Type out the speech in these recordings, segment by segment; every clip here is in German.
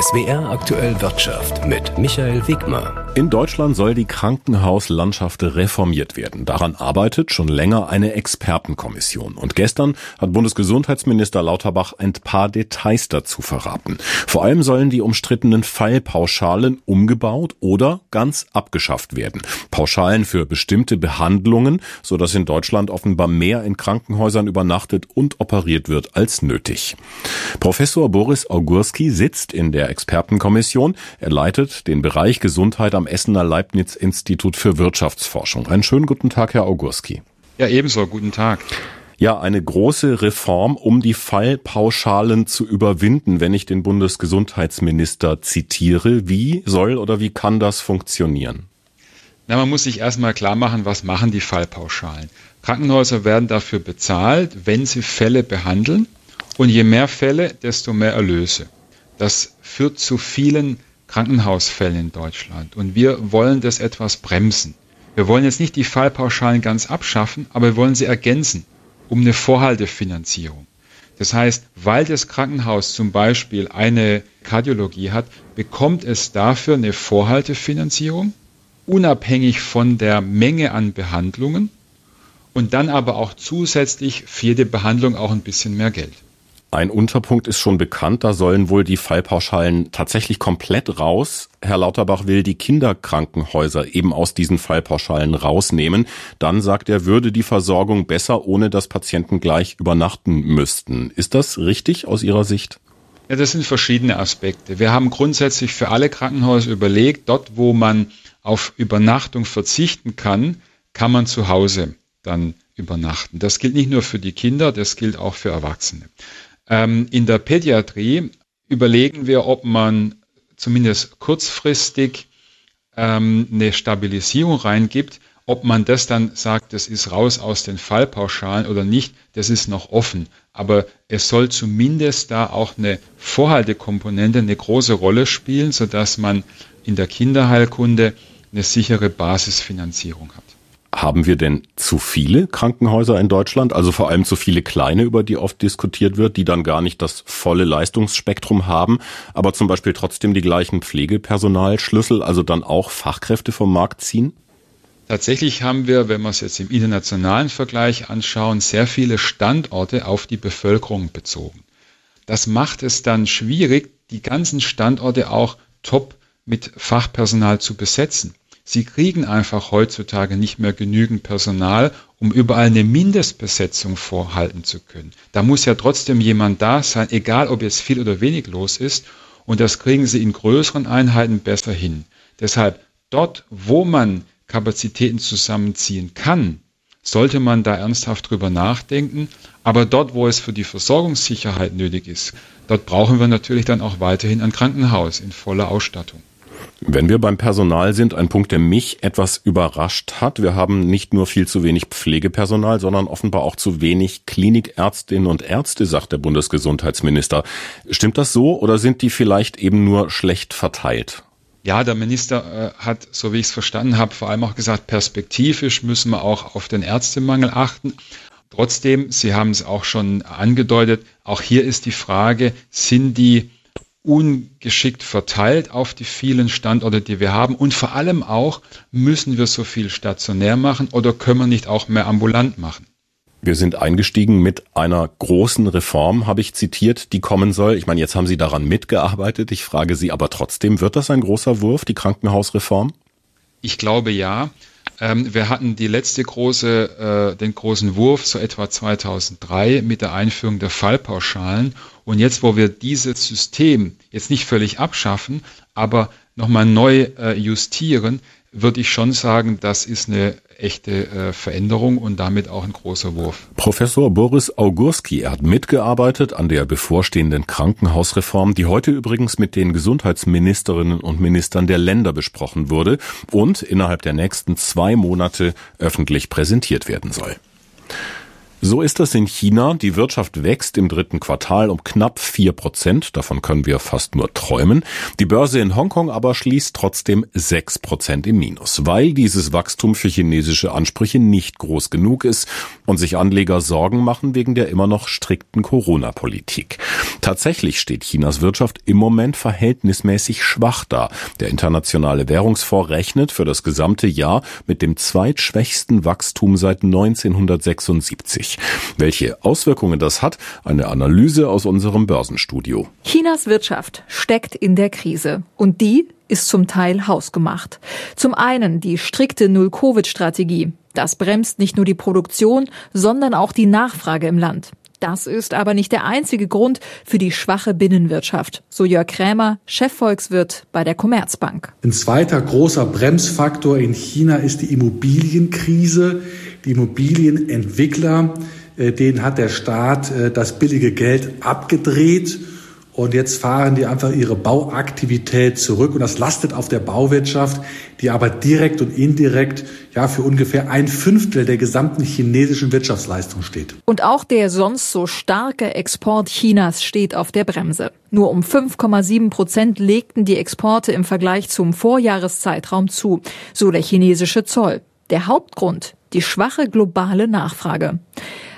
SWR aktuell Wirtschaft mit Michael Wigmer. In Deutschland soll die Krankenhauslandschaft reformiert werden. Daran arbeitet schon länger eine Expertenkommission. Und gestern hat Bundesgesundheitsminister Lauterbach ein paar Details dazu verraten. Vor allem sollen die umstrittenen Fallpauschalen umgebaut oder ganz abgeschafft werden. Pauschalen für bestimmte Behandlungen, sodass in Deutschland offenbar mehr in Krankenhäusern übernachtet und operiert wird als nötig. Professor Boris Augurski sitzt in der Expertenkommission. Er leitet den Bereich Gesundheit am Essener Leibniz-Institut für Wirtschaftsforschung. Einen schönen guten Tag, Herr Augurski. Ja, ebenso. Guten Tag. Ja, eine große Reform, um die Fallpauschalen zu überwinden, wenn ich den Bundesgesundheitsminister zitiere. Wie soll oder wie kann das funktionieren? Na, man muss sich erstmal klar machen, was machen die Fallpauschalen. Krankenhäuser werden dafür bezahlt, wenn sie Fälle behandeln. Und je mehr Fälle, desto mehr Erlöse. Das führt zu vielen Krankenhausfällen in Deutschland. Und wir wollen das etwas bremsen. Wir wollen jetzt nicht die Fallpauschalen ganz abschaffen, aber wir wollen sie ergänzen um eine Vorhaltefinanzierung. Das heißt, weil das Krankenhaus zum Beispiel eine Kardiologie hat, bekommt es dafür eine Vorhaltefinanzierung, unabhängig von der Menge an Behandlungen und dann aber auch zusätzlich für jede Behandlung auch ein bisschen mehr Geld. Ein Unterpunkt ist schon bekannt, da sollen wohl die Fallpauschalen tatsächlich komplett raus. Herr Lauterbach will die Kinderkrankenhäuser eben aus diesen Fallpauschalen rausnehmen. Dann sagt er, würde die Versorgung besser, ohne dass Patienten gleich übernachten müssten. Ist das richtig aus Ihrer Sicht? Ja, das sind verschiedene Aspekte. Wir haben grundsätzlich für alle Krankenhäuser überlegt, dort wo man auf Übernachtung verzichten kann, kann man zu Hause dann übernachten. Das gilt nicht nur für die Kinder, das gilt auch für Erwachsene. Ähm, in der Pädiatrie überlegen wir, ob man zumindest kurzfristig ähm, eine Stabilisierung reingibt. Ob man das dann sagt, das ist raus aus den Fallpauschalen oder nicht, das ist noch offen. Aber es soll zumindest da auch eine Vorhaltekomponente eine große Rolle spielen, sodass man in der Kinderheilkunde eine sichere Basisfinanzierung hat. Haben wir denn zu viele Krankenhäuser in Deutschland, also vor allem zu viele kleine, über die oft diskutiert wird, die dann gar nicht das volle Leistungsspektrum haben, aber zum Beispiel trotzdem die gleichen Pflegepersonalschlüssel, also dann auch Fachkräfte vom Markt ziehen? Tatsächlich haben wir, wenn wir es jetzt im internationalen Vergleich anschauen, sehr viele Standorte auf die Bevölkerung bezogen. Das macht es dann schwierig, die ganzen Standorte auch top mit Fachpersonal zu besetzen. Sie kriegen einfach heutzutage nicht mehr genügend Personal, um überall eine Mindestbesetzung vorhalten zu können. Da muss ja trotzdem jemand da sein, egal ob jetzt viel oder wenig los ist. Und das kriegen sie in größeren Einheiten besser hin. Deshalb dort, wo man Kapazitäten zusammenziehen kann, sollte man da ernsthaft drüber nachdenken. Aber dort, wo es für die Versorgungssicherheit nötig ist, dort brauchen wir natürlich dann auch weiterhin ein Krankenhaus in voller Ausstattung. Wenn wir beim Personal sind, ein Punkt, der mich etwas überrascht hat. Wir haben nicht nur viel zu wenig Pflegepersonal, sondern offenbar auch zu wenig Klinikärztinnen und Ärzte, sagt der Bundesgesundheitsminister. Stimmt das so oder sind die vielleicht eben nur schlecht verteilt? Ja, der Minister äh, hat, so wie ich es verstanden habe, vor allem auch gesagt, perspektivisch müssen wir auch auf den Ärztemangel achten. Trotzdem, Sie haben es auch schon angedeutet, auch hier ist die Frage, sind die ungeschickt verteilt auf die vielen Standorte, die wir haben. Und vor allem auch, müssen wir so viel stationär machen oder können wir nicht auch mehr ambulant machen? Wir sind eingestiegen mit einer großen Reform, habe ich zitiert, die kommen soll. Ich meine, jetzt haben Sie daran mitgearbeitet. Ich frage Sie aber trotzdem, wird das ein großer Wurf, die Krankenhausreform? Ich glaube ja. Ähm, wir hatten die letzte große, äh, den großen Wurf so etwa 2003 mit der Einführung der Fallpauschalen. Und jetzt, wo wir dieses System jetzt nicht völlig abschaffen, aber nochmal neu äh, justieren, würde ich schon sagen, das ist eine echte äh, Veränderung und damit auch ein großer Wurf. Professor Boris Augurski, er hat mitgearbeitet an der bevorstehenden Krankenhausreform, die heute übrigens mit den Gesundheitsministerinnen und Ministern der Länder besprochen wurde und innerhalb der nächsten zwei Monate öffentlich präsentiert werden soll. So ist es in China. Die Wirtschaft wächst im dritten Quartal um knapp vier Prozent. Davon können wir fast nur träumen. Die Börse in Hongkong aber schließt trotzdem sechs Prozent im Minus, weil dieses Wachstum für chinesische Ansprüche nicht groß genug ist und sich Anleger Sorgen machen wegen der immer noch strikten Corona-Politik. Tatsächlich steht Chinas Wirtschaft im Moment verhältnismäßig schwach da. Der internationale Währungsfonds rechnet für das gesamte Jahr mit dem zweitschwächsten Wachstum seit 1976. Welche Auswirkungen das hat, eine Analyse aus unserem Börsenstudio. Chinas Wirtschaft steckt in der Krise und die ist zum Teil hausgemacht. Zum einen die strikte Null-Covid-Strategie. Das bremst nicht nur die Produktion, sondern auch die Nachfrage im Land. Das ist aber nicht der einzige Grund für die schwache Binnenwirtschaft, so Jörg Krämer, Chefvolkswirt bei der Commerzbank. Ein zweiter großer Bremsfaktor in China ist die Immobilienkrise. Die Immobilienentwickler, äh, denen hat der Staat äh, das billige Geld abgedreht. Und jetzt fahren die einfach ihre Bauaktivität zurück und das lastet auf der Bauwirtschaft, die aber direkt und indirekt ja für ungefähr ein Fünftel der gesamten chinesischen Wirtschaftsleistung steht. Und auch der sonst so starke Export Chinas steht auf der Bremse. Nur um 5,7 Prozent legten die Exporte im Vergleich zum Vorjahreszeitraum zu, so der chinesische Zoll. Der Hauptgrund die schwache globale Nachfrage.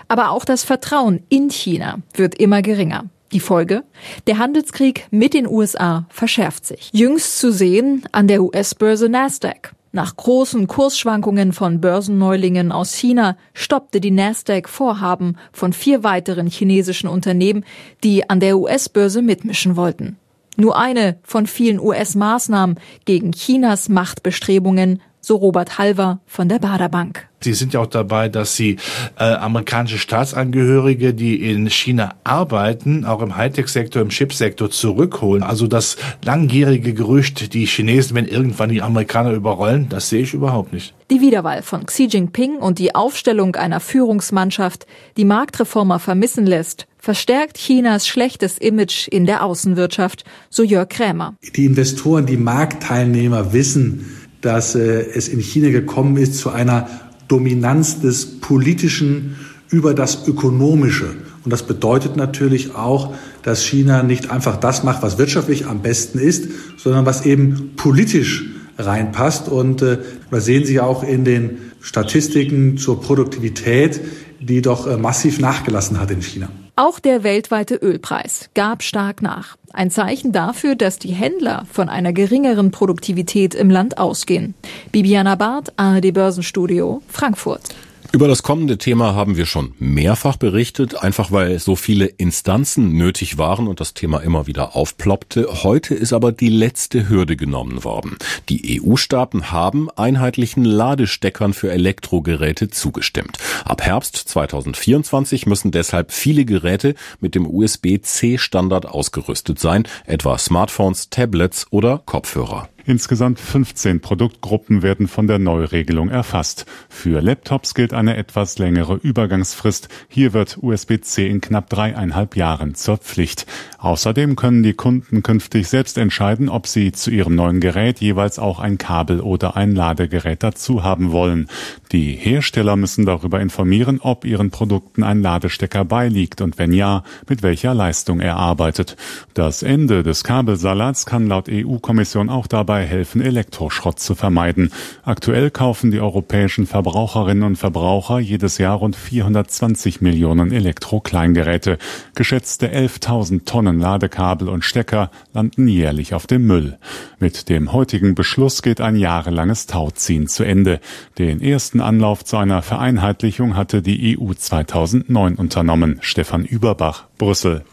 Aber auch das Vertrauen in China wird immer geringer. Die Folge? Der Handelskrieg mit den USA verschärft sich. Jüngst zu sehen an der US-Börse Nasdaq. Nach großen Kursschwankungen von Börsenneulingen aus China stoppte die Nasdaq Vorhaben von vier weiteren chinesischen Unternehmen, die an der US-Börse mitmischen wollten. Nur eine von vielen US-Maßnahmen gegen Chinas Machtbestrebungen so Robert Halver von der Baderbank. Sie sind ja auch dabei, dass Sie äh, amerikanische Staatsangehörige, die in China arbeiten, auch im Hightech-Sektor, im Chipsektor zurückholen. Also das langjährige Gerücht, die Chinesen werden irgendwann die Amerikaner überrollen, das sehe ich überhaupt nicht. Die Wiederwahl von Xi Jinping und die Aufstellung einer Führungsmannschaft, die Marktreformer vermissen lässt, verstärkt Chinas schlechtes Image in der Außenwirtschaft, so Jörg Krämer. Die Investoren, die Marktteilnehmer wissen, dass äh, es in China gekommen ist zu einer Dominanz des Politischen über das Ökonomische. Und das bedeutet natürlich auch, dass China nicht einfach das macht, was wirtschaftlich am besten ist, sondern was eben politisch reinpasst. Und äh, das sehen Sie auch in den Statistiken zur Produktivität, die doch äh, massiv nachgelassen hat in China. Auch der weltweite Ölpreis gab stark nach. Ein Zeichen dafür, dass die Händler von einer geringeren Produktivität im Land ausgehen. Bibiana Barth, ARD Börsenstudio, Frankfurt. Über das kommende Thema haben wir schon mehrfach berichtet, einfach weil so viele Instanzen nötig waren und das Thema immer wieder aufploppte. Heute ist aber die letzte Hürde genommen worden. Die EU-Staaten haben einheitlichen Ladesteckern für Elektrogeräte zugestimmt. Ab Herbst 2024 müssen deshalb viele Geräte mit dem USB-C-Standard ausgerüstet sein, etwa Smartphones, Tablets oder Kopfhörer. Insgesamt 15 Produktgruppen werden von der Neuregelung erfasst. Für Laptops gilt eine etwas längere Übergangsfrist. Hier wird USB-C in knapp dreieinhalb Jahren zur Pflicht. Außerdem können die Kunden künftig selbst entscheiden, ob sie zu ihrem neuen Gerät jeweils auch ein Kabel oder ein Ladegerät dazu haben wollen. Die Hersteller müssen darüber informieren, ob ihren Produkten ein Ladestecker beiliegt und wenn ja, mit welcher Leistung er arbeitet. Das Ende des Kabelsalats kann laut EU-Kommission auch dabei dabei helfen, Elektroschrott zu vermeiden. Aktuell kaufen die europäischen Verbraucherinnen und Verbraucher jedes Jahr rund 420 Millionen Elektrokleingeräte. Geschätzte 11.000 Tonnen Ladekabel und Stecker landen jährlich auf dem Müll. Mit dem heutigen Beschluss geht ein jahrelanges Tauziehen zu Ende. Den ersten Anlauf zu einer Vereinheitlichung hatte die EU 2009 unternommen. Stefan Überbach, Brüssel.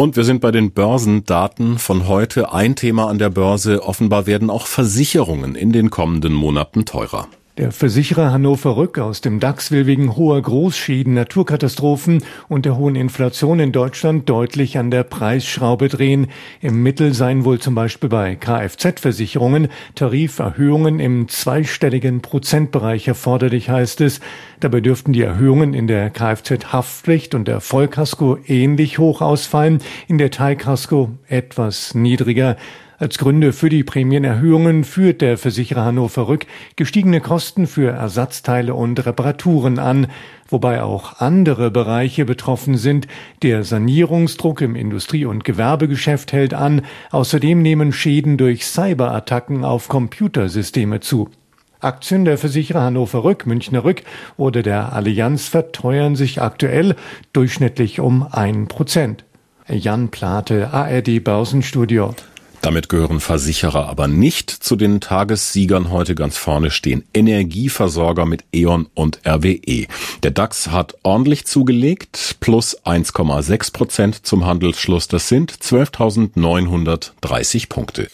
Und wir sind bei den Börsendaten von heute. Ein Thema an der Börse. Offenbar werden auch Versicherungen in den kommenden Monaten teurer. Der Versicherer Hannover Rück aus dem DAX will wegen hoher Großschäden, Naturkatastrophen und der hohen Inflation in Deutschland deutlich an der Preisschraube drehen. Im Mittel seien wohl zum Beispiel bei Kfz-Versicherungen Tariferhöhungen im zweistelligen Prozentbereich erforderlich, heißt es. Dabei dürften die Erhöhungen in der Kfz-Haftpflicht und der Vollkasko ähnlich hoch ausfallen, in der Teilkasko etwas niedriger. Als Gründe für die Prämienerhöhungen führt der Versicherer Hannover Rück gestiegene Kosten für Ersatzteile und Reparaturen an, wobei auch andere Bereiche betroffen sind. Der Sanierungsdruck im Industrie- und Gewerbegeschäft hält an. Außerdem nehmen Schäden durch Cyberattacken auf Computersysteme zu. Aktien der Versicherer Hannover Rück, Münchner Rück oder der Allianz verteuern sich aktuell durchschnittlich um ein Prozent. Jan Plate, ARD Börsenstudio. Damit gehören Versicherer aber nicht zu den Tagessiegern. Heute ganz vorne stehen Energieversorger mit E.ON und RWE. Der DAX hat ordentlich zugelegt, plus 1,6 Prozent zum Handelsschluss. Das sind 12.930 Punkte.